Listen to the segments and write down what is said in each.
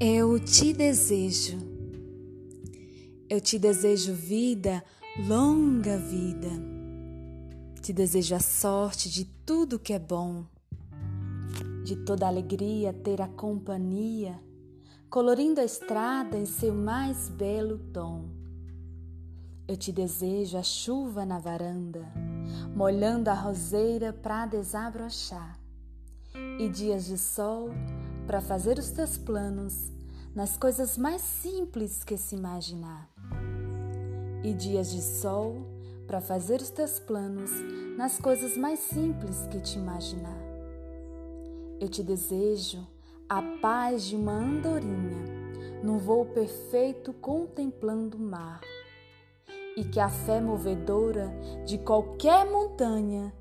Eu te desejo. Eu te desejo vida, longa vida. Te desejo a sorte de tudo que é bom, de toda alegria ter a companhia, colorindo a estrada em seu mais belo tom. Eu te desejo a chuva na varanda, molhando a roseira para desabrochar, e dias de sol para fazer os teus planos nas coisas mais simples que se imaginar, e dias de sol para fazer os teus planos nas coisas mais simples que te imaginar. Eu te desejo a paz de uma andorinha, num voo perfeito contemplando o mar e que a fé movedora de qualquer montanha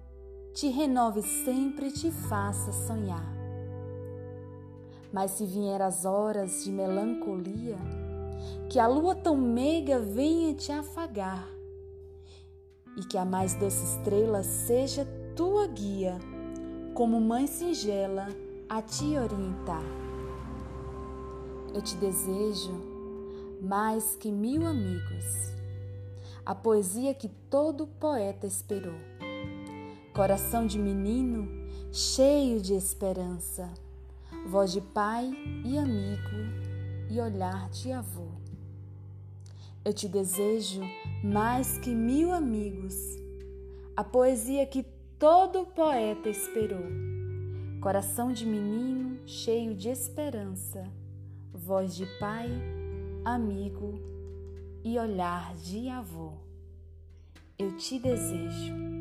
te renove sempre e te faça sonhar. Mas se vier as horas de melancolia, que a lua tão meiga venha te afagar, e que a mais doce estrela seja tua guia, como mãe singela a te orientar. Eu te desejo mais que mil amigos a poesia que todo poeta esperou. Coração de menino cheio de esperança, voz de pai e amigo e olhar de avô. Eu te desejo mais que mil amigos, a poesia que todo poeta esperou. Coração de menino cheio de esperança, voz de pai, amigo e olhar de avô. Eu te desejo.